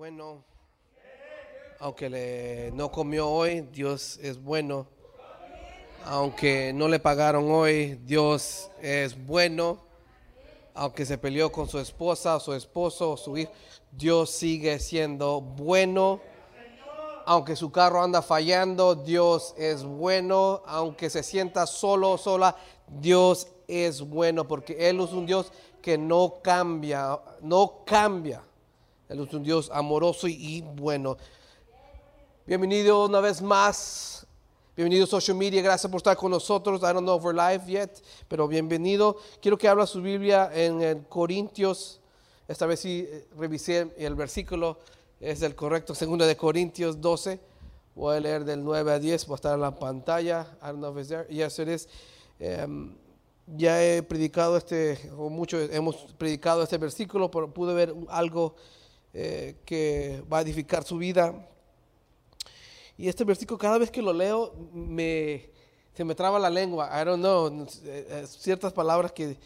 bueno. Aunque le, no comió hoy, Dios es bueno. Aunque no le pagaron hoy, Dios es bueno. Aunque se peleó con su esposa, su esposo, su hijo, Dios sigue siendo bueno. Aunque su carro anda fallando, Dios es bueno. Aunque se sienta solo, sola, Dios es bueno. Porque Él es un Dios que no cambia, no cambia. Él es un Dios amoroso y bueno. Bienvenido una vez más. Bienvenido Social Media. Gracias por estar con nosotros. I don't know if we're live yet, pero bienvenido. Quiero que habla su Biblia en el Corintios. Esta vez sí eh, revisé el versículo. Es el correcto. Segunda de Corintios 12. Voy a leer del 9 a 10. Va a estar en la pantalla. I don't know if it's there. Yes, it is. Um, ya he predicado este, o mucho hemos predicado este versículo, pero pude ver algo eh, que va a edificar su vida. Y este versículo, cada vez que lo leo, me, se me traba la lengua. I don't know, eh, ciertas palabras que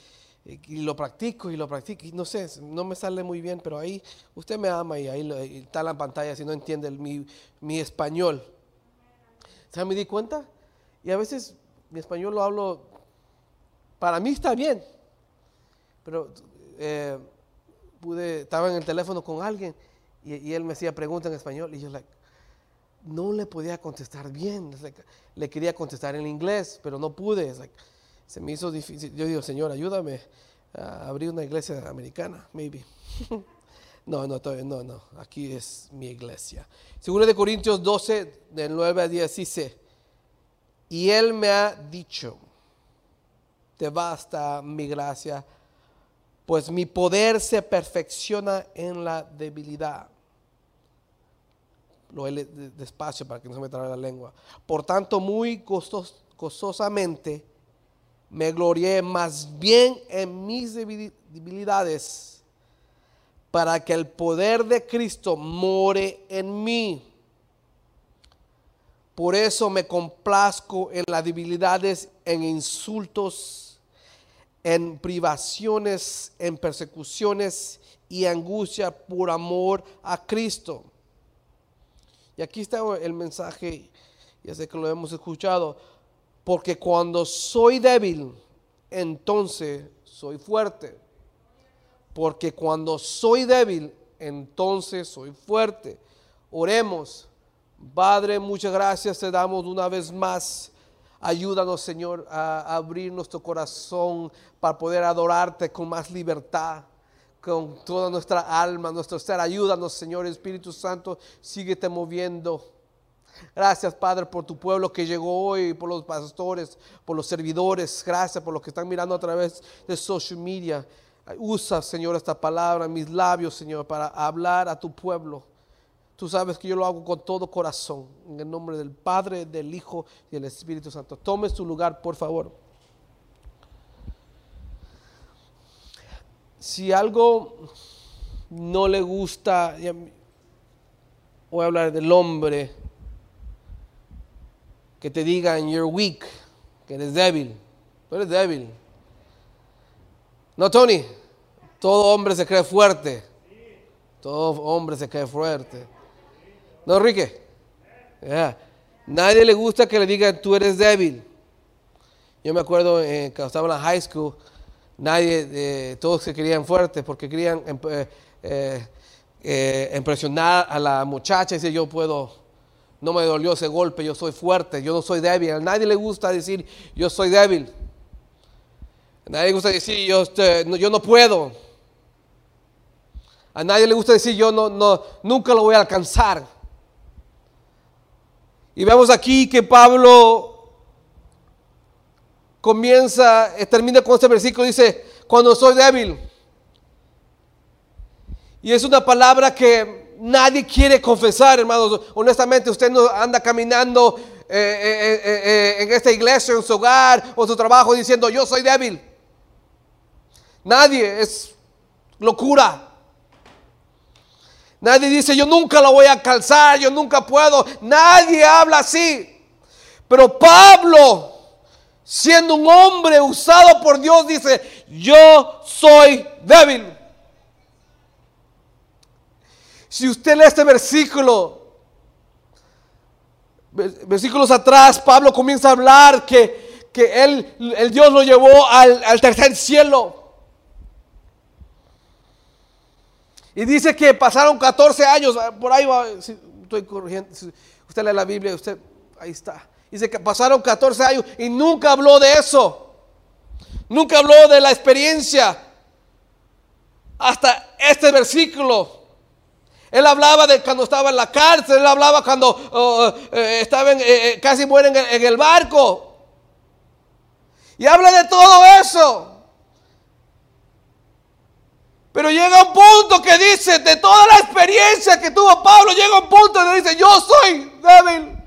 y lo practico y lo practico. Y no sé, no me sale muy bien, pero ahí usted me ama y ahí está la pantalla si no entiende mi, mi español. ¿Se me di cuenta? Y a veces mi español lo hablo, para mí está bien, pero eh, pude, estaba en el teléfono con alguien y, él me hacía preguntas en español y yo like, no le podía contestar bien. le quería contestar en inglés, pero no pude. se me hizo difícil. Yo digo, Señor, ayúdame a abrir una iglesia americana, maybe. no, no, no, no. Aquí es mi iglesia. Según de Corintios 12, del 9 a 10, dice, y Él me ha dicho, te basta mi gracia pues mi poder se perfecciona en la debilidad. Lo he despacio para que no se me trabe la lengua. Por tanto, muy gozosamente me glorié más bien en mis debilidades para que el poder de Cristo more en mí. Por eso me complazco en las debilidades, en insultos en privaciones, en persecuciones y angustia por amor a Cristo. Y aquí está el mensaje, ya sé que lo hemos escuchado, porque cuando soy débil, entonces soy fuerte. Porque cuando soy débil, entonces soy fuerte. Oremos. Padre, muchas gracias te damos una vez más Ayúdanos, Señor, a abrir nuestro corazón para poder adorarte con más libertad, con toda nuestra alma, nuestro ser. Ayúdanos, Señor Espíritu Santo, síguete moviendo. Gracias, Padre, por tu pueblo que llegó hoy, por los pastores, por los servidores. Gracias por los que están mirando a través de social media. Usa, Señor, esta palabra mis labios, Señor, para hablar a tu pueblo. Tú sabes que yo lo hago con todo corazón. En el nombre del Padre, del Hijo y del Espíritu Santo. Tome su lugar, por favor. Si algo no le gusta, voy a hablar del hombre, que te digan, you're weak, que eres débil. Tú eres débil. No, Tony, todo hombre se cree fuerte. Todo hombre se cree fuerte. ¿No, Enrique? Nadie le gusta que le digan tú eres débil. Yo me acuerdo eh, cuando estaba en la high school, nadie, eh, todos se querían fuertes porque querían eh, impresionar a la muchacha y decir yo puedo, no me dolió ese golpe, yo soy fuerte, yo no soy débil. A nadie le gusta decir yo soy débil. A nadie le gusta decir yo, este, no puedo. A nadie le gusta decir yo no, nunca lo voy a alcanzar. Y vemos aquí que Pablo comienza, eh, termina con este versículo, dice, cuando soy débil. Y es una palabra que nadie quiere confesar, hermanos. Honestamente, usted no anda caminando eh, eh, en esta iglesia, en su hogar o su trabajo diciendo, yo soy débil. Nadie, es locura. Nadie dice, yo nunca lo voy a calzar, yo nunca puedo. Nadie habla así. Pero Pablo, siendo un hombre usado por Dios, dice, yo soy débil. Si usted lee este versículo, versículos atrás, Pablo comienza a hablar que, que él, el Dios lo llevó al tercer cielo. Y dice que pasaron 14 años, por ahí va, estoy corrigiendo, usted lee la Biblia, usted, ahí está. Dice que pasaron 14 años y nunca habló de eso. Nunca habló de la experiencia. Hasta este versículo. Él hablaba de cuando estaba en la cárcel, él hablaba cuando oh, eh, estaba en, eh, eh, casi muere en el barco. Y habla de todo eso. Pero llega un punto que dice, de toda la experiencia que tuvo Pablo, llega un punto donde dice, yo soy débil.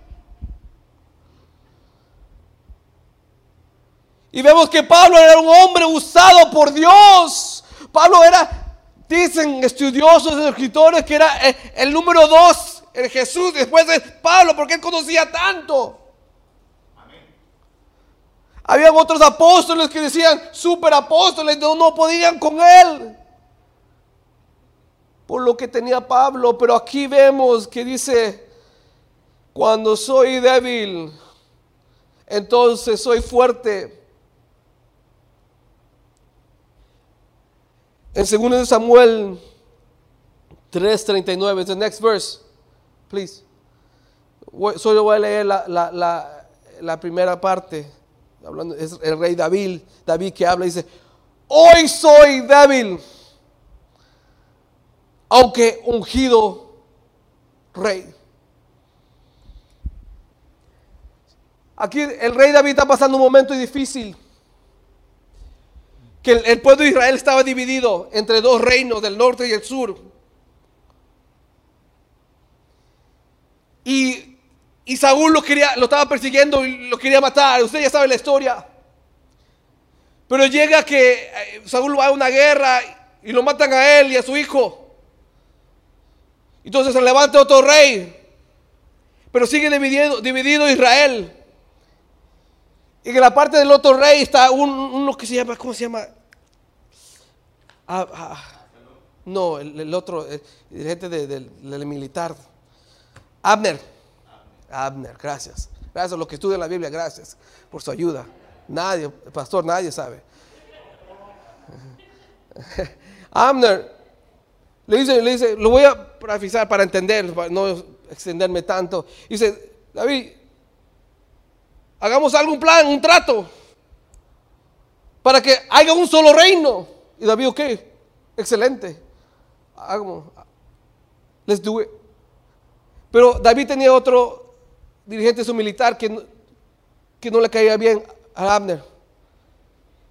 Y vemos que Pablo era un hombre usado por Dios. Pablo era, dicen estudiosos, escritores, que era eh, el, número dos en Jesús después de Pablo, porque él conocía tanto. Habían otros apóstoles que decían super apóstoles, no, no podían con él por lo que tenía Pablo, pero aquí vemos que dice, cuando soy débil, entonces soy fuerte. En 2 Samuel 3:39, the next verse, please. Solo voy a leer la, primera parte. Hablando, es el rey David, David que habla, dice, hoy soy débil aunque ungido rey. Aquí el rey David está pasando un momento difícil. Que el, pueblo de Israel estaba dividido entre dos reinos, del norte y el sur. Y, y Saúl lo, quería, lo estaba persiguiendo y lo quería matar. Usted ya sabe la historia. Pero llega que eh, Saúl va a una guerra y lo matan a él y a su hijo. Entonces se levanta otro rey. Pero sigue dividido, Israel. Y en la parte del otro rey está uno que se llama, ¿cómo se llama? Ah, ah, no, el, otro, gente del militar. Abner. Abner, gracias. Gracias a los que estudian la Biblia, gracias por su ayuda. Nadie, pastor, nadie sabe. Abner le dice, le dice, lo voy a parafisar para entender, para no extenderme tanto. Dice, David, hagamos algún plan, un trato, para que haya un solo reino. Y David, ok, excelente. Hagamos, let's do it. Pero David tenía otro dirigente su militar que que no le caía bien a Abner.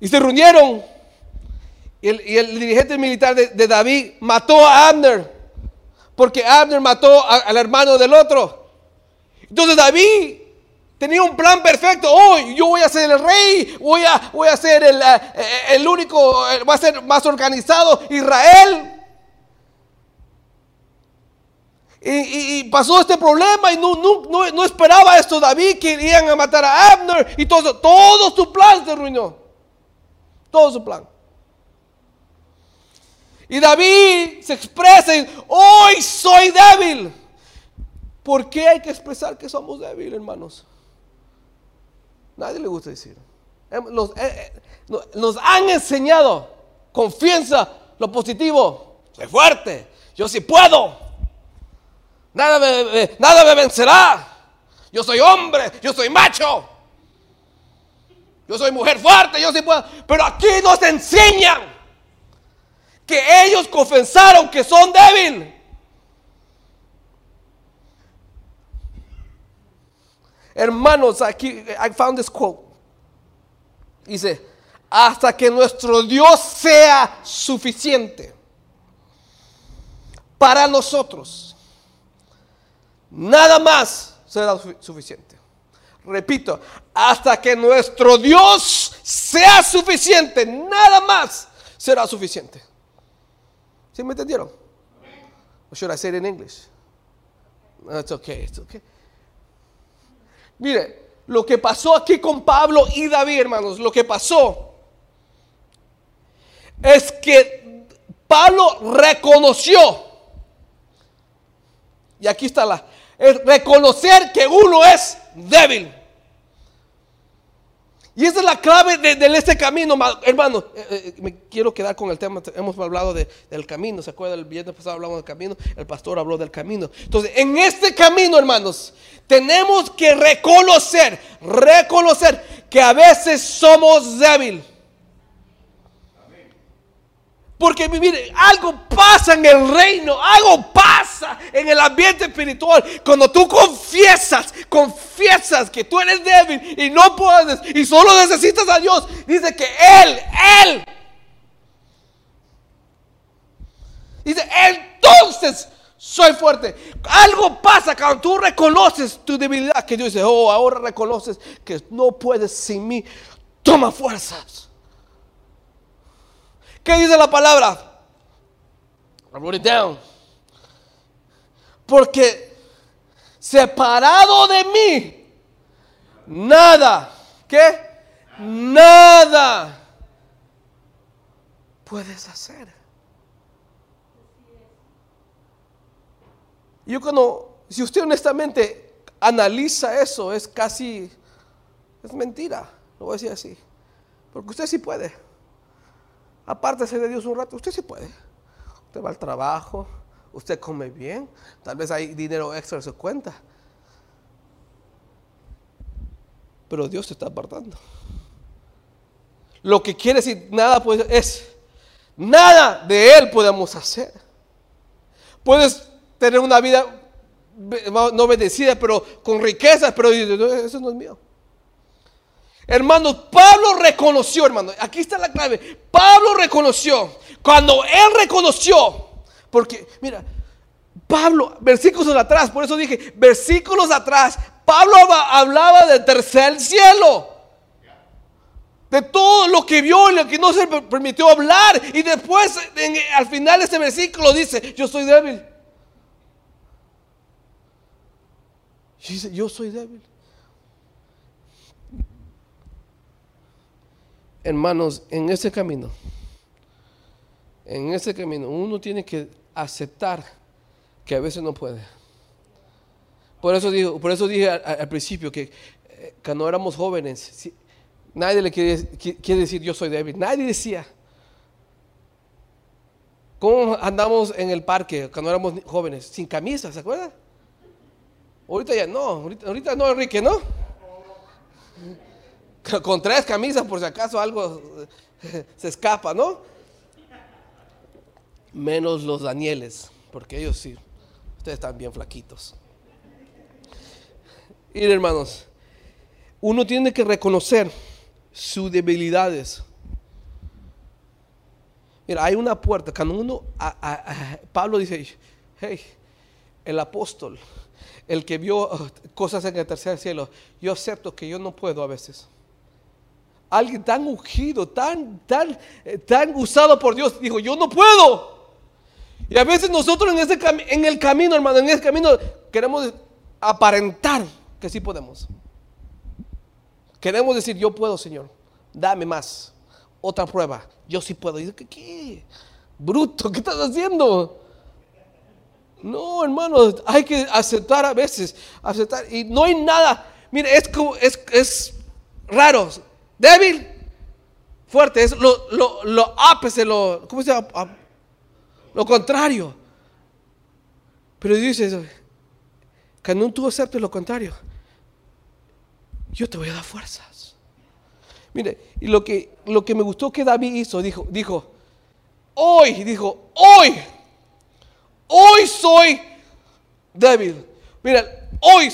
Y se reunieron y el, dirigente militar de, David mató a Abner, porque Abner mató al hermano del otro. Entonces David tenía un plan perfecto. Hoy yo voy a ser el rey, voy a, voy a ser el, eh, eh, el único, va a ser más organizado Israel. Y, pasó este problema y no, no, no, esperaba esto David que iban a matar a Abner y todo, todo su plan se arruinó. Todo su plan. Y David se expresa, hoy soy débil. ¿Por qué hay que expresar que somos débiles, hermanos? Nadie le gusta decir. Nos, eh, eh, nos han enseñado confianza, lo positivo. Soy fuerte, yo sí puedo. Nada me, nada me vencerá. Yo soy hombre, yo soy macho. Yo soy mujer fuerte, yo sí puedo. Pero aquí nos enseñan que ellos confesaron que son débiles. Hermanos, aquí, I found this quote. Dice, hasta que nuestro Dios sea suficiente para nosotros, nada más será suficiente. Repito, hasta que nuestro Dios sea suficiente, nada más será suficiente. ¿Sí me entendieron? O should I say it in English? it's okay, it's okay. Mire, lo que pasó aquí con Pablo y David, hermanos, lo que pasó es que Pablo reconoció Y aquí está la, es reconocer que uno es débil. Y esa es la clave de, este camino, hermano. Eh, eh, me quiero quedar con el tema. Hemos hablado del camino. ¿Se acuerdan? El viernes pasado hablamos del camino. El pastor habló del camino. Entonces, en este camino, hermanos, tenemos que reconocer, reconocer que a veces somos débiles. Porque mire, algo pasa en el reino, algo pasa en el ambiente espiritual. Cuando tú confiesas, confiesas que tú eres débil y no puedes y solo necesitas a Dios, dice que Él, Él. Dice, entonces soy fuerte. Algo pasa cuando tú reconoces tu debilidad, que Dios dice, oh, ahora reconoces que no puedes sin mí. Toma fuerzas. ¿Qué dice la palabra? I wrote it down. Porque separado de mí, nada, ¿qué? Nada puedes hacer. Yo cuando, si usted honestamente analiza eso, es casi, es mentira, lo voy a decir así. Porque usted sí puede. Apártese de Dios un rato, usted sí puede. Usted va al trabajo, usted come bien, tal vez hay dinero extra en su cuenta. Pero Dios te está apartando. Lo que quiere decir nada pues, es, nada de Él podemos hacer. Puedes tener una vida no obedecida, pero con riquezas, pero eso no es mío. Hermanos, Pablo reconoció, hermano, aquí está la clave. Pablo reconoció, cuando él reconoció, porque, mira, Pablo, versículos atrás, por eso dije, versículos atrás, Pablo hablaba del tercer cielo. De todo lo que vio y lo que no se permitió hablar. Y después, al final de este versículo dice, yo soy débil. dice, yo soy débil. Hermanos, en ese camino, en ese camino, uno tiene que aceptar que a veces no puede. Por eso, digo, por eso dije al, principio que eh, cuando éramos jóvenes, nadie le quiere, quiere decir yo soy débil. Nadie decía. ¿Cómo andamos en el parque cuando éramos jóvenes? Sin camisa, ¿se acuerdan? Ahorita ya no, ahorita, ahorita no, Enrique, ¿no? con tres camisas por si acaso algo se escapa, ¿no? Menos los Danieles, porque ellos sí, ustedes están bien flaquitos. Y hermanos, uno tiene que reconocer sus debilidades. Mira, hay una puerta. Cuando uno, Pablo dice, hey, el apóstol, el que vio uh, cosas en el tercer cielo, yo acepto que yo no puedo a veces alguien tan ungido, tan, tan, eh, tan usado por Dios, dijo, yo no puedo. Y a veces nosotros en, ese en el camino, hermano, en ese camino queremos aparentar que sí podemos. Queremos decir, yo puedo, Señor, dame más. Otra prueba, yo sí puedo. Y ¿qué, qué? Bruto, ¿qué estás haciendo? No, hermano, hay que aceptar a veces, aceptar. Y no hay nada, mire, es, como, es, es raro. Débil, fuerte, es lo, lo, lo ápice, lo, ¿cómo se llama? Lo contrario. Pero dice, cuando tú aceptes lo contrario, yo te voy a dar fuerzas. Mire, y lo que, lo que me gustó que David hizo, dijo, dijo, hoy, dijo, hoy, hoy soy débil. Mira, Hoy,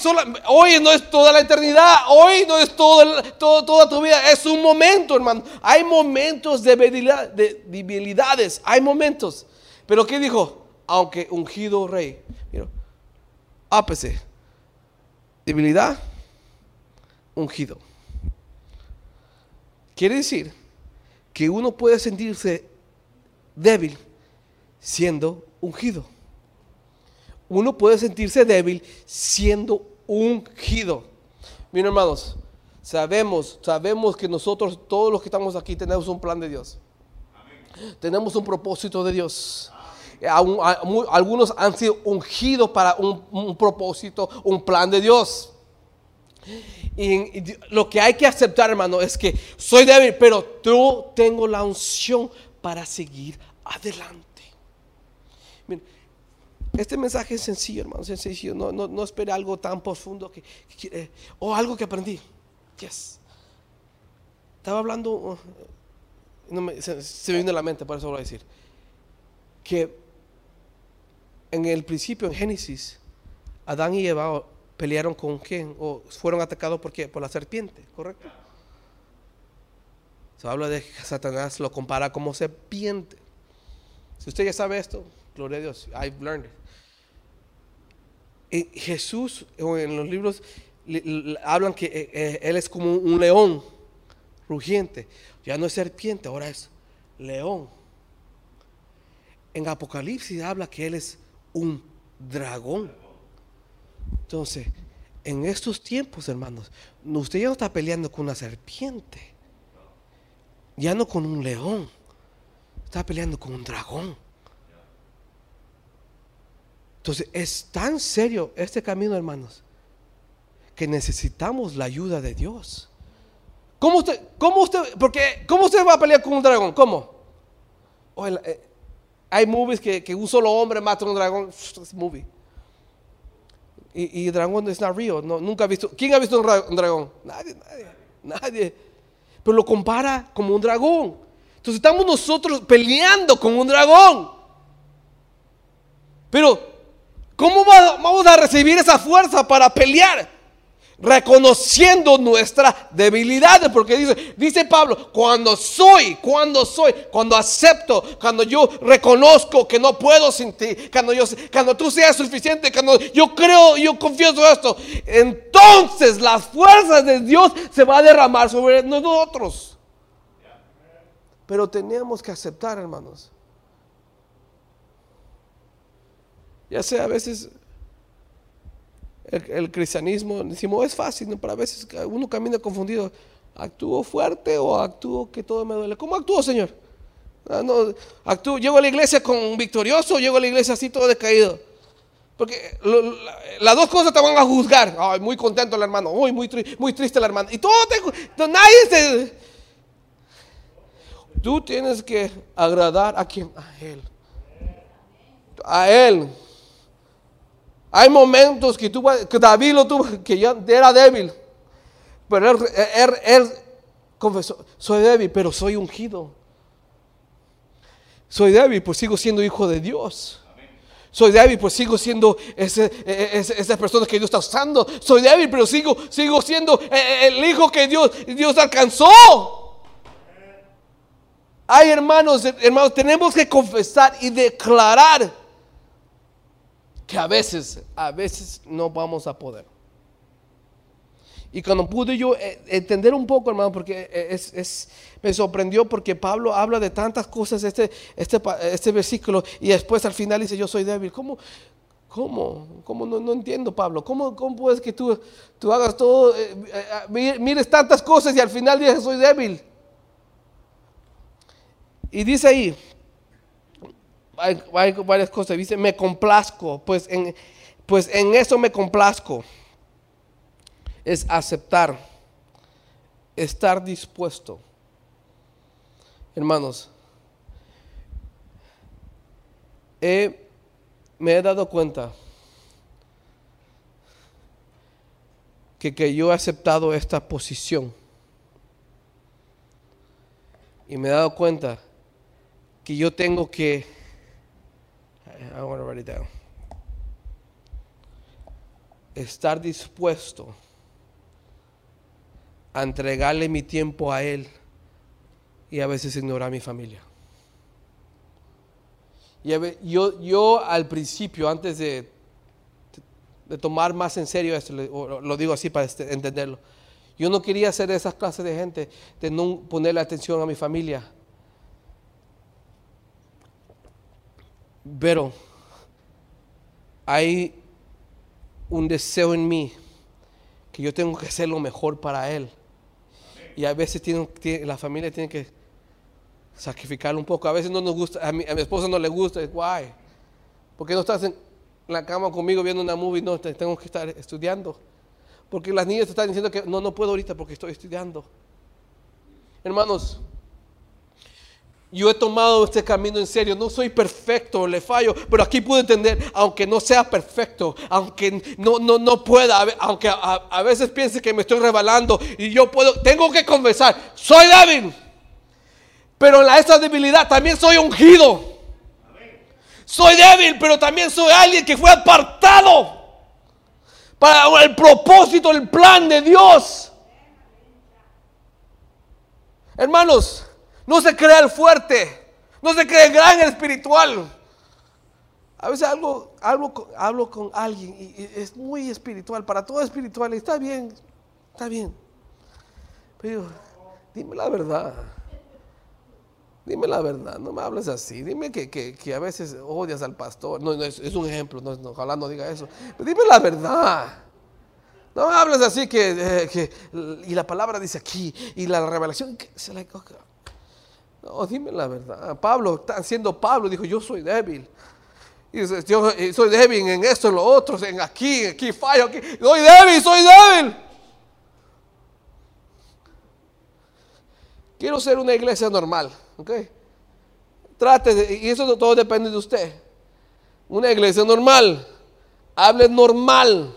hoy no es toda la eternidad, hoy no es todo, toda tu vida, es un momento, hermano. Hay momentos de debilidades, hay momentos. Pero ¿qué dijo? Aunque ungido rey, mira, ápese, debilidad, ungido. Quiere decir que uno puede sentirse débil siendo ungido uno puede sentirse débil siendo ungido. Miren hermanos, sabemos, sabemos que nosotros, todos los que estamos aquí, tenemos un plan de Dios. Tenemos un propósito de Dios. algunos han sido ungidos para un, propósito, un plan de Dios. Y, lo que hay que aceptar, hermano, es que soy débil, pero yo tengo la unción para seguir adelante. Este mensaje es sencillo, hermano, sencillo. No, no, no espere algo tan profundo que, o algo que aprendí. Yes. Estaba hablando, uh, se, me vino a la mente, por eso lo voy a decir. Que en el principio, en Génesis, Adán y Eva pelearon con quién? O fueron atacados por qué? Por la serpiente, ¿correcto? Se habla de que Satanás lo compara como serpiente. Si usted ya sabe esto, gloria a Dios, I've learned it. Jesús, en los libros, hablan que eh, eh, Él es como un león rugiente. Ya no es serpiente, ahora es león. En Apocalipsis habla que Él es un dragón. Entonces, en estos tiempos, hermanos, no- usted ya no está peleando con una serpiente, ya no con un león, está peleando con un dragón. Entonces, es tan serio este camino, hermanos, que necesitamos la ayuda de Dios. ¿Cómo usted, cómo usted, porque, cómo usted va a pelear con un dragón? ¿Cómo? O el- eh, hay movies que, un solo hombre mata a un dragón, es movie. Y, y dragón es not real. No, nunca ha visto. ¿Quién ha visto un, un dragón? Nadie, nadie, nadie. Pero lo compara como un dragón. Entonces estamos nosotros peleando con un dragón. Pero, ¿cómo va- vamos a recibir esa fuerza para pelear? Reconociendo nuestra debilidad, porque dice, dice Pablo, cuando soy, cuando soy, cuando acepto, cuando yo reconozco que no puedo sin ti, cuando, yo, cuando tú seas suficiente, cuando yo creo, yo confieso esto, entonces las fuerzas de Dios se va a derramar sobre nosotros. Pero tenemos que aceptar, hermanos. Ya sea a veces el, cristianismo, decimos, es fácil, ¿no? pero a veces uno camina confundido. ¿Actúo fuerte o actúo que todo me duele? ¿Cómo actúo, Señor? Ah, no, actúo, llego a la iglesia con victorioso, llego a la iglesia así todo decaído. Porque las dos cosas te van a juzgar. Ay, muy contento el hermano, Uy, muy, muy triste el hermano. Y todo te, nadie te... Tú tienes que agradar a quien, a él. A él. Hay momentos que, tú, que David lo tuvo, que ya era débil. Pero él, él- él confesó, soy débil, pero soy ungido. Soy débil, pues sigo siendo hijo de Dios. Soy débil, pues sigo siendo ese, eh, ese- esa persona que Dios está usando. Soy débil, pero sigo, sigo siendo eh, el hijo que Dios, Dios alcanzó. Ay, hermanos, hermanos, tenemos que confesar y declarar que a veces, a veces no vamos a poder. Y cuando pude yo eh, entender un poco, hermano, porque eh, es, es- me sorprendió porque Pablo habla de tantas cosas este, este, este versículo y después al final dice yo soy débil. ¿Cómo? ¿Cómo? ¿Cómo? No, no entiendo, Pablo. ¿Cómo, cómo puedes que tú, tú hagas todo, eh, mires tantas cosas y al final dices soy débil? Y dice ahí, hay, varias cosas. Dice, me complazco. Pues en, pues en eso me complazco. Es aceptar. Estar dispuesto. Hermanos, he- me he dado cuenta que, que yo he aceptado esta posición. Y me he dado cuenta que yo tengo que I want to write it down. Estar dispuesto a entregarle mi tiempo a Él y a veces ignorar a mi familia. Y a ve- yo, yo al principio, antes de, tomar más en serio esto, lo digo así para este- entenderlo, yo no quería ser de esas clases de gente, de no ponerle atención a mi familia. Pero hay un deseo en mí que yo tengo que hacer lo mejor para Él. Y a veces la familia tiene que sacrificar un poco. A veces no nos gusta, a mi, a esposa no le gusta, guay. ¿Por qué no estás en la cama conmigo viendo una movie? No, te- tengo que estar estudiando. Porque las niñas están diciendo que no, no puedo ahorita porque estoy estudiando. Hermanos, yo he tomado este camino en serio. No soy perfecto, le fallo, pero aquí puedo entender, aunque no sea perfecto, aunque no, no, no pueda, aunque a, veces piense que me estoy rebalando y yo puedo, tengo que confesar, soy débil. Pero en esa debilidad también soy ungido. Soy débil, pero también soy alguien que fue apartado para el propósito, el plan de Dios. Hermanos, no se crea el fuerte, no se cree el gran espiritual. A veces hablo, con, alguien y, es muy espiritual, para todo espiritual, está bien, está bien. Pero dime la verdad. Dime la verdad, no me hables así. Dime que, que- a veces odias al pastor. No, no, es, un ejemplo, no, no, ojalá no diga eso. Pero dime la verdad. No me hables así que, eh, que- y la palabra dice aquí, y la revelación. se la- no, dime la verdad. Pablo, siendo Pablo, dijo, yo soy débil. Y dice, yo soy débil en esto, en lo otro, en aquí, aquí fallo, aquí. Soy débil, soy débil. Quiero ser una iglesia normal, ¿ok? Trate de, y eso todo depende de usted. Una iglesia normal, hable normal.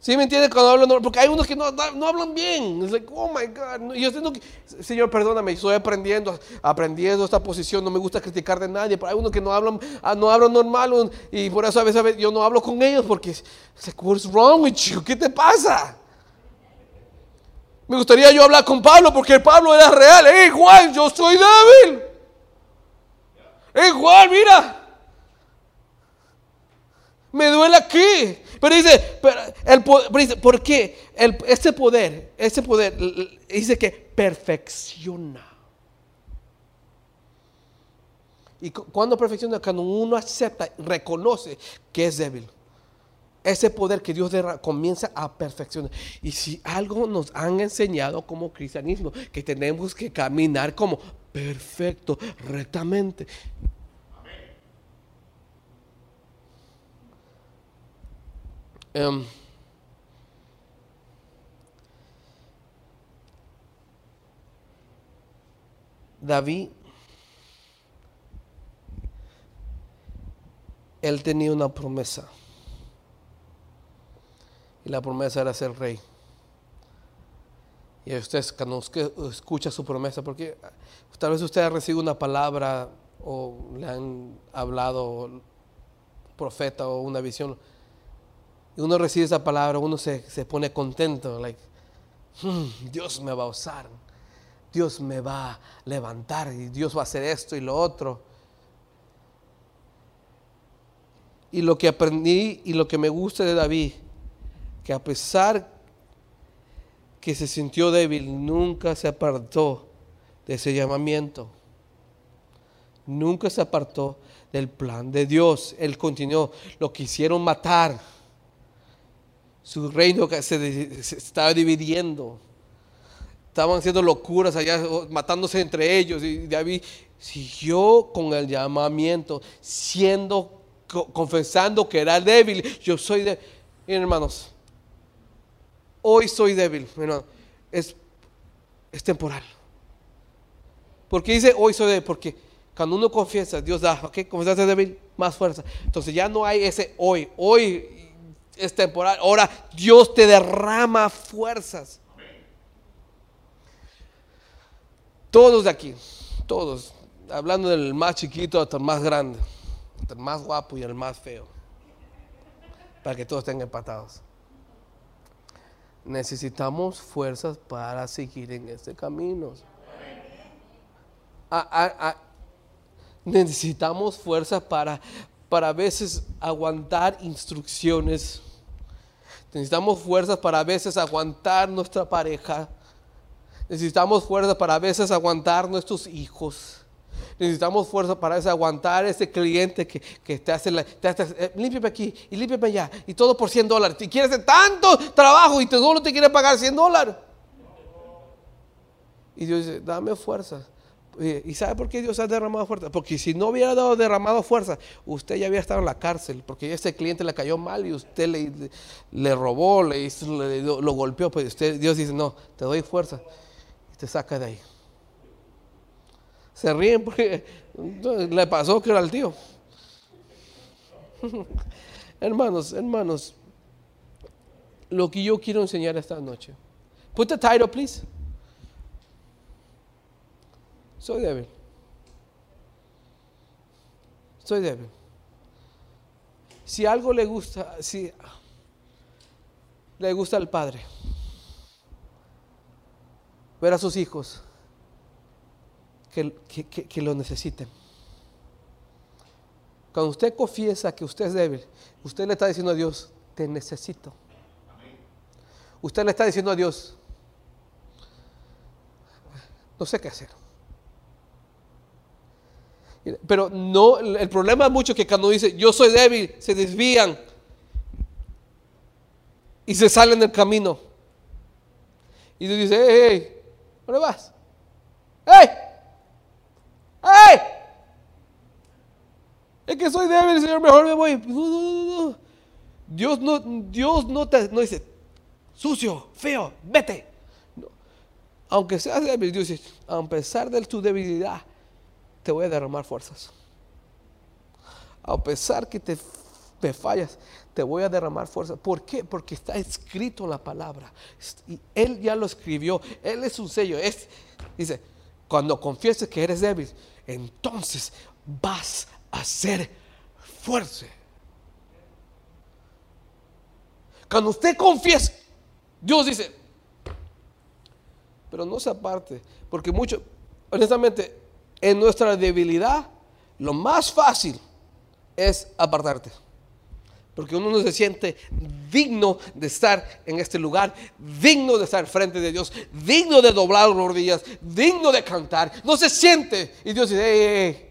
¿Sí me entiende cuando hablo normal? Porque hay unos que no, no hablan bien. Es like, oh my God. Yo tengo que, Señor, perdóname, estoy aprendiendo, aprendiendo esta posición. No me gusta criticar de nadie, pero hay unos que no hablan, ah, no hablan normal. Y por eso a veces, yo no hablo con ellos porque, like, what's wrong with you? ¿Qué te pasa? Me gustaría yo hablar con Pablo porque Pablo era real. ¡Ey, Juan, yo soy débil! ¡Ey, Juan, mira! Me duele aquí. Pero dice, pero el, dice, ¿por qué? El, este poder, este poder, dice que perfecciona. Y cu- cuando perfecciona, cuando uno acepta, reconoce que es débil. Ese poder que Dios derra- comienza a perfeccionar. Y si algo nos han enseñado como cristianismo, que tenemos que caminar como perfecto, rectamente. Em, David, él tenía una promesa. Y la promesa era ser rey. Y usted cuando escucha su promesa, porque tal vez usted ha recibido una palabra o le han hablado profeta o una visión, y uno recibe esa palabra, uno se, se pone contento, like, "Hmm, Dios me va a usar, Dios me va a levantar y Dios va a hacer esto y lo otro. Y lo que aprendí y lo que me gusta de David, que a pesar que se sintió débil, nunca se apartó de ese llamamiento. Nunca se apartó del plan de Dios. Él continuó. Lo quisieron matar. Su reino se, estaba dividiendo. Estaban haciendo locuras allá, matándose entre ellos. Y David siguió con el llamamiento, siendo, co- confesando que era débil. Yo soy débil. Miren, hermanos, hoy soy débil. hermano. Es, es temporal. ¿Por qué dice hoy soy débil? Porque cuando uno confiesa, Dios da, ok, confesaste débil, más fuerza. Entonces ya no hay ese hoy. Hoy es temporal. Ahora Dios te derrama fuerzas. Todos de aquí, todos, hablando del más chiquito hasta el más grande, hasta el más guapo y el más feo, para que todos estén empatados. Necesitamos fuerzas para seguir en este camino. A- a- a- necesitamos fuerzas para, para a veces aguantar instrucciones. Necesitamos fuerzas para a veces aguantar nuestra pareja. Necesitamos fuerza para a veces aguantar nuestros hijos. Necesitamos fuerza para aguantar ese cliente que, que te hace la, te eh, límpiame aquí y límpiame allá. Y todo por 100 dólares. Y quieres hacer tanto trabajo y te, solo te quiere pagar 100 dólares. Y Dios dice, dame fuerza. ¿Y sabe por qué Dios ha derramado fuerza? Porque si no hubiera dado derramado fuerza, usted ya había estado en la cárcel, porque ese cliente le cayó mal y usted le, robó, le, hizo, lo golpeó, pues Dios dice, no, te doy fuerza y te saca de ahí. Se ríen porque le pasó que era el tío. hermanos, hermanos, lo que yo quiero enseñar esta noche. Put the title, please. Soy débil. Soy débil. Si algo le gusta, si le gusta al padre, ver a sus hijos que, que lo necesiten. Cuando usted confiesa que usted es débil, usted le está diciendo a Dios, te necesito. Usted le está diciendo a Dios, no sé qué hacer. Pero no, el problema es mucho que cuando dice yo soy débil, se desvían y se salen del camino. Y Dios dice, hey, hey, ¿dónde vas? ¡Hey! ¡Hey! Es que soy débil, Señor, mejor me voy. Dios no, Dios no te no dice, sucio, feo, vete. Aunque seas débil, Dios dice, a pesar de tu debilidad, te voy a derramar fuerzas. A pesar que te, fallas, te voy a derramar fuerzas. ¿Por qué? Porque está escrito en la palabra. Y Él ya lo escribió. Él es un sello. Es, dice, cuando confieses que eres débil, entonces vas a ser fuerte. Cuando usted confiese, Dios dice, pero no se aparte, porque mucho, honestamente, en nuestra debilidad, lo más fácil es apartarte. Porque uno no se siente digno de estar en este lugar, digno de estar frente de Dios, digno de doblar las rodillas, digno de cantar. No se siente. Y Dios dice,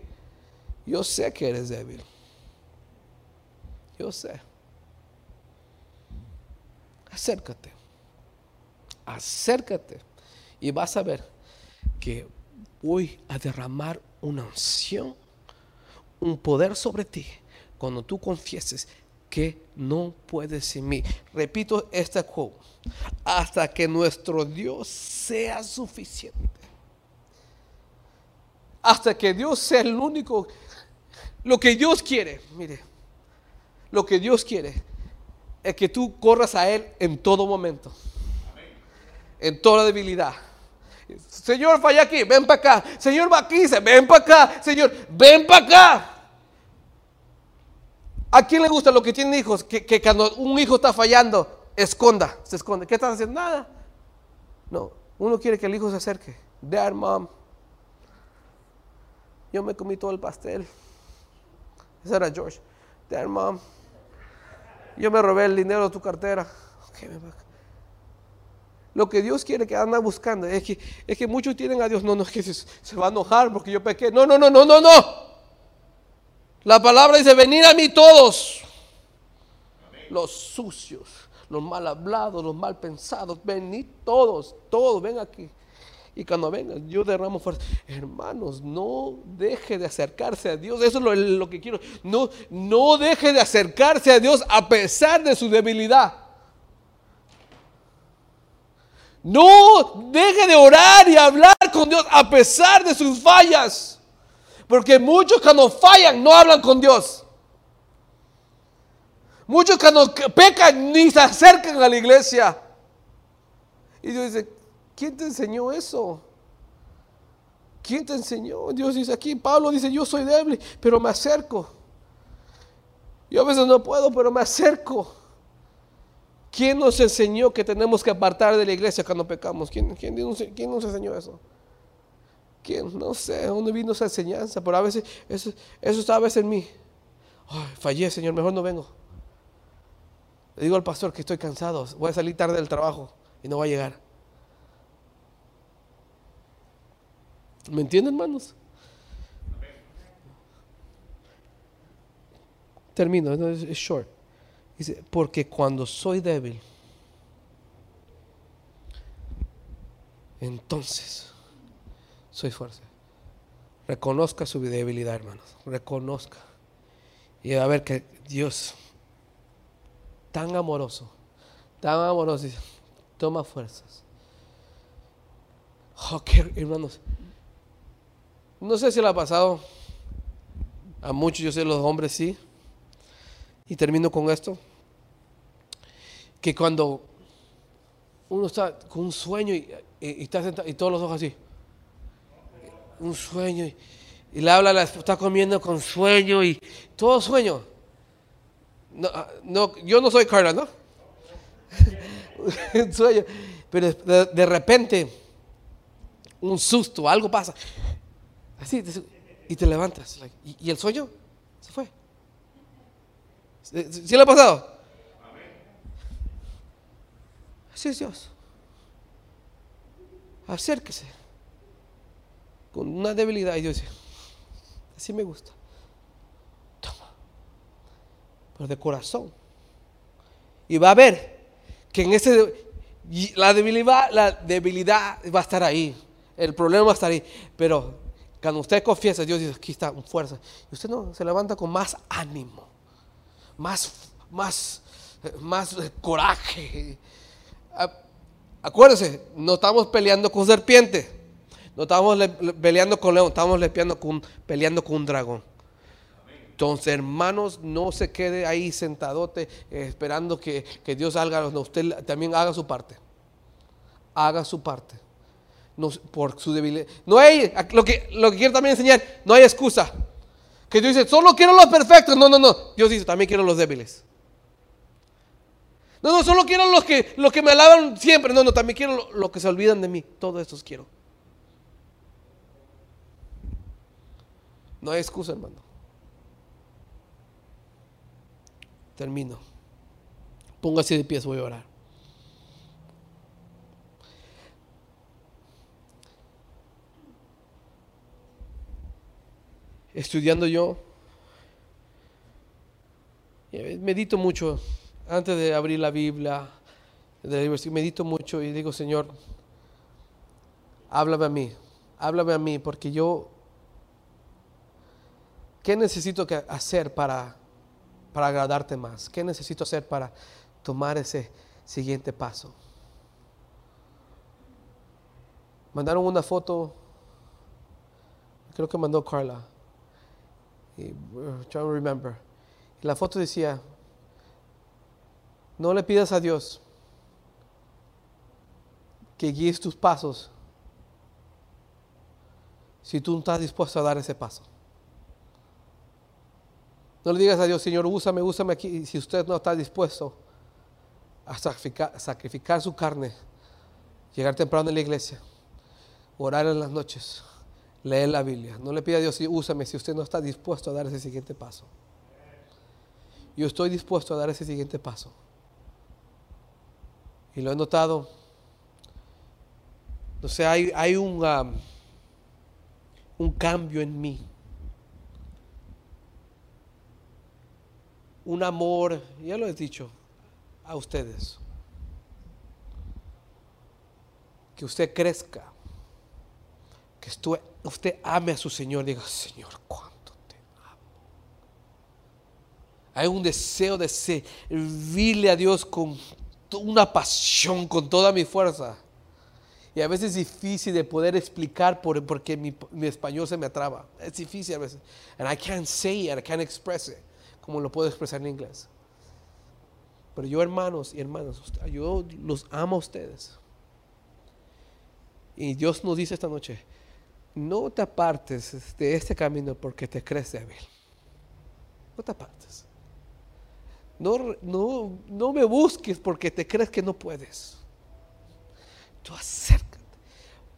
yo sé que eres débil. Yo sé. Acércate. Acércate. Y vas a ver que voy a derramar una unción, un poder sobre ti cuando tú confieses que no puedes sin mí. Repito esta quote, hasta que nuestro Dios sea suficiente. Hasta que Dios sea el único, lo que Dios quiere, mire, lo que Dios quiere es que tú corras a Él en todo momento, en toda debilidad Señor, falla aquí, ven para acá. Señor, va aquí, ven para acá. Señor, ven para acá. ¿A quién le gusta lo que tienen hijos? Que, cuando un hijo está fallando, esconda, se esconde. ¿Qué estás haciendo? Nada. No, uno quiere que el hijo se acerque. Dad, mom. Yo me comí todo el pastel. Ese era George. Dad, mom. Yo me robé el dinero de tu cartera. Okay, lo que Dios quiere que anda buscando es que, es que muchos tienen a Dios, no, no, es que se, va a enojar porque yo pequé. No, no, no, no, no, no. La palabra dice, venid a mí todos. Los sucios, los mal hablados, los mal pensados, venid todos, todos, ven aquí. Y cuando vengan, yo derramo fuerza. Hermanos, no deje de acercarse a Dios. Eso es lo, lo, que quiero. No, no deje de acercarse a Dios a pesar de su debilidad. No deje de orar y hablar con Dios a pesar de sus fallas. Porque muchos cuando fallan no hablan con Dios. Muchos cuando pecan ni se acercan a la iglesia. Y Dios dice, ¿quién te enseñó eso? ¿Quién te enseñó? Dios dice aquí, Pablo dice, yo soy débil, pero me acerco. Yo a veces no puedo, pero me acerco. ¿Quién nos enseñó que tenemos que apartar de la iglesia cuando pecamos? ¿Quién, quién, nos enseñó eso? ¿Quién? No sé, ¿dónde vino esa enseñanza? Pero a veces, eso, eso está a veces en mí. Ay, fallé, Señor, mejor no vengo. Le digo al pastor que estoy cansado, voy a salir tarde del trabajo y no voy a llegar. ¿Me entienden, hermanos? Termino, es short. Dice, porque cuando soy débil, entonces soy fuerte. Reconozca su debilidad, hermanos. Reconozca. Y a ver que Dios, tan amoroso, tan amoroso, dice, toma fuerzas. Oh, qué, hermanos. No sé si le ha pasado. A muchos, yo sé, los hombres sí. Y termino con esto. Que cuando uno está con un sueño y, está sentado y todos los ojos así. Un sueño y, le habla, la, está comiendo con sueño y todo sueño. No, ah, no yo no soy Carla, ¿no? sueño. Pero de, repente, un susto, algo pasa. Así, y te levantas. y, el sueño se fue. ¿Sí le ha pasado? Así es Dios. Acérquese. Con una debilidad. Y Dios dice, así me gusta. Toma. Pero de corazón. Y va a ver que en ese... La debilidad, la debilidad va a estar ahí. El problema va a estar ahí. Pero cuando usted confiesa, Dios dice, aquí está, con fuerza. Y usted no, se levanta con más ánimo. Más, más, más coraje Acuérdense, no estamos peleando con serpiente, no estamos peleando con león, estamos peleando con, peleando con un dragón. Entonces, hermanos, no se quede ahí sentadote eh, esperando que, Dios haga, no, usted también haga su parte. Haga su parte. Por su debilidad. No hay, lo que, lo que quiero también enseñar, no hay excusa. Que Dios dice, solo quiero los perfectos. No, no, no. Dios dice, también quiero los débiles. No, no, solo quiero los que, los que me alaban siempre. No, no, también quiero los lo que se olvidan de mí. Todos estos quiero. No hay excusa, hermano. Termino. Póngase de pies, voy a orar. Estudiando yo, medito mucho antes de abrir la Biblia, medito mucho y digo, Señor, háblame a mí, háblame a mí, porque yo, ¿qué necesito hacer para, para agradarte más? ¿Qué necesito hacer para tomar ese siguiente paso? Mandaron una foto, creo que mandó Carla, y, uh, remember. la foto decía, no le pidas a Dios que guíes tus pasos si tú no estás dispuesto a dar ese paso. No le digas a Dios, Señor, úsame, úsame aquí, si usted no está dispuesto a sacrificar, su carne, llegar temprano a la iglesia, orar en las noches, leer la Biblia. No le pida a Dios, úsame, si usted no está dispuesto a dar ese siguiente paso. Yo estoy dispuesto a dar ese siguiente paso. Y lo he notado. No sé, hay, hay un, um, un cambio en mí. Un amor, ya lo he dicho a ustedes. Que usted crezca. Que usted, usted ame a su Señor. Diga, Señor, cuánto te amo. Hay un deseo de servirle a Dios con una pasión con toda mi fuerza. Y a veces es difícil de poder explicar por, porque mi, español se me atraba. Es difícil a veces. And I can't say it, I can't express it como lo puedo expresar en inglés. Pero yo, hermanos y hermanas, yo los amo a ustedes. Y Dios nos dice esta noche, no te apartes de este camino porque te crees débil. No te apartes. No, no, no me busques porque te crees que no puedes. Tú acércate.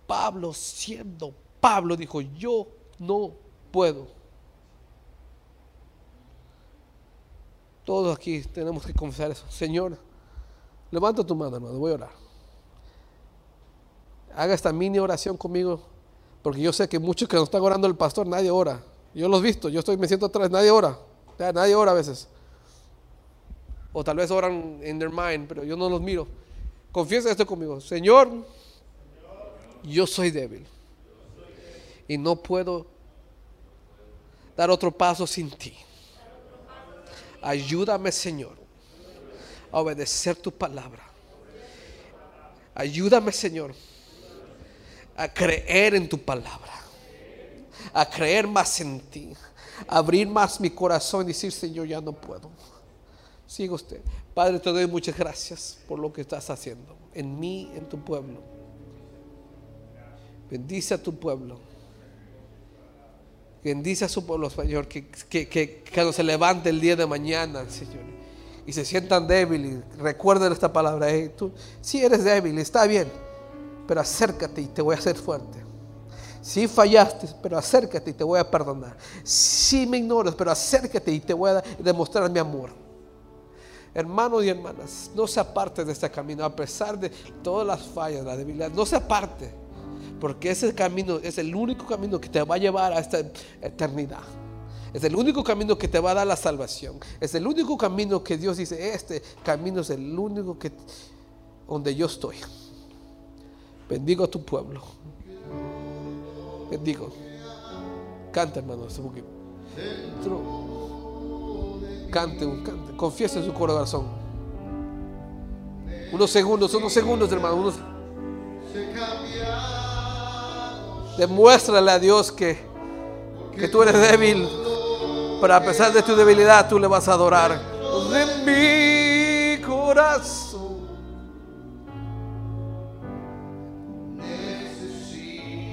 Pablo, siendo Pablo, dijo, yo no puedo. Todos aquí tenemos que confesar eso. Señor, levanta tu mano, hermano, voy a orar. Haga esta mini oración conmigo, porque yo sé que muchos que nos están orando el pastor, nadie ora. Yo los he visto, yo estoy, me siento atrás, nadie ora. Nadie ora a veces. O tal vez oran en their mind, pero yo no los miro. Confiesa esto conmigo. Señor, yo soy débil. Y no puedo dar otro paso sin ti. Ayúdame, Señor, a obedecer tu palabra. Ayúdame, Señor, a creer en tu palabra. A creer más en ti. abrir más mi corazón y decir, Señor, ya no puedo. Siga usted. Padre, te doy muchas gracias por lo que estás haciendo en mí, en tu pueblo. Bendice a tu pueblo. Bendice a su pueblo, Señor, que, que, que, cuando se levante el día de mañana, Señor, y se sientan débiles, recuerden esta palabra. tú, si eres débil, está bien, pero acércate y te voy a hacer fuerte. Si fallaste, pero acércate y te voy a perdonar. Si me ignoras, pero acércate y te voy a demostrar mi amor. Hermanos y hermanas, no se aparte de este camino, a pesar de todas las fallas, la debilidad, no se aparte. Porque ese camino es el único camino que te va a llevar a esta eternidad. Es el único camino que te va a dar la salvación. Es el único camino que Dios dice, este camino es el único que donde yo estoy. Bendigo a tu pueblo. Bendigo. Canta, hermano, Cante, cante. Confiesa en su corazón. Unos segundos, unos segundos, hermano. Demuéstrale a Dios que, que tú eres débil, pero a pesar de tu debilidad tú le vas a adorar. De mi corazón.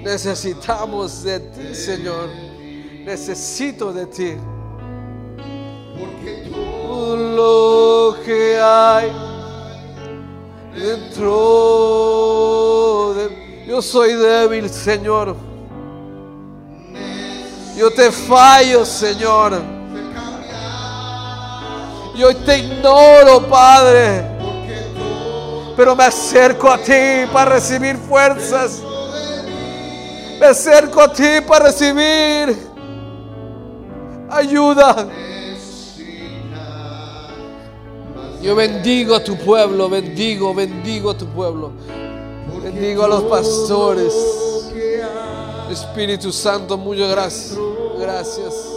Necesitamos de ti, Señor. Necesito de ti. Porque todo lo que hay dentro de yo soy débil, Señor. Yo te fallo, Señor. Yo te ignoro, Padre. Pero me acerco a ti para recibir fuerzas. Me acerco a ti para recibir ayuda. Yo bendigo a tu pueblo, bendigo, bendigo a tu pueblo. Bendigo a los pastores. Espíritu Santo, muchas gracias. Gracias.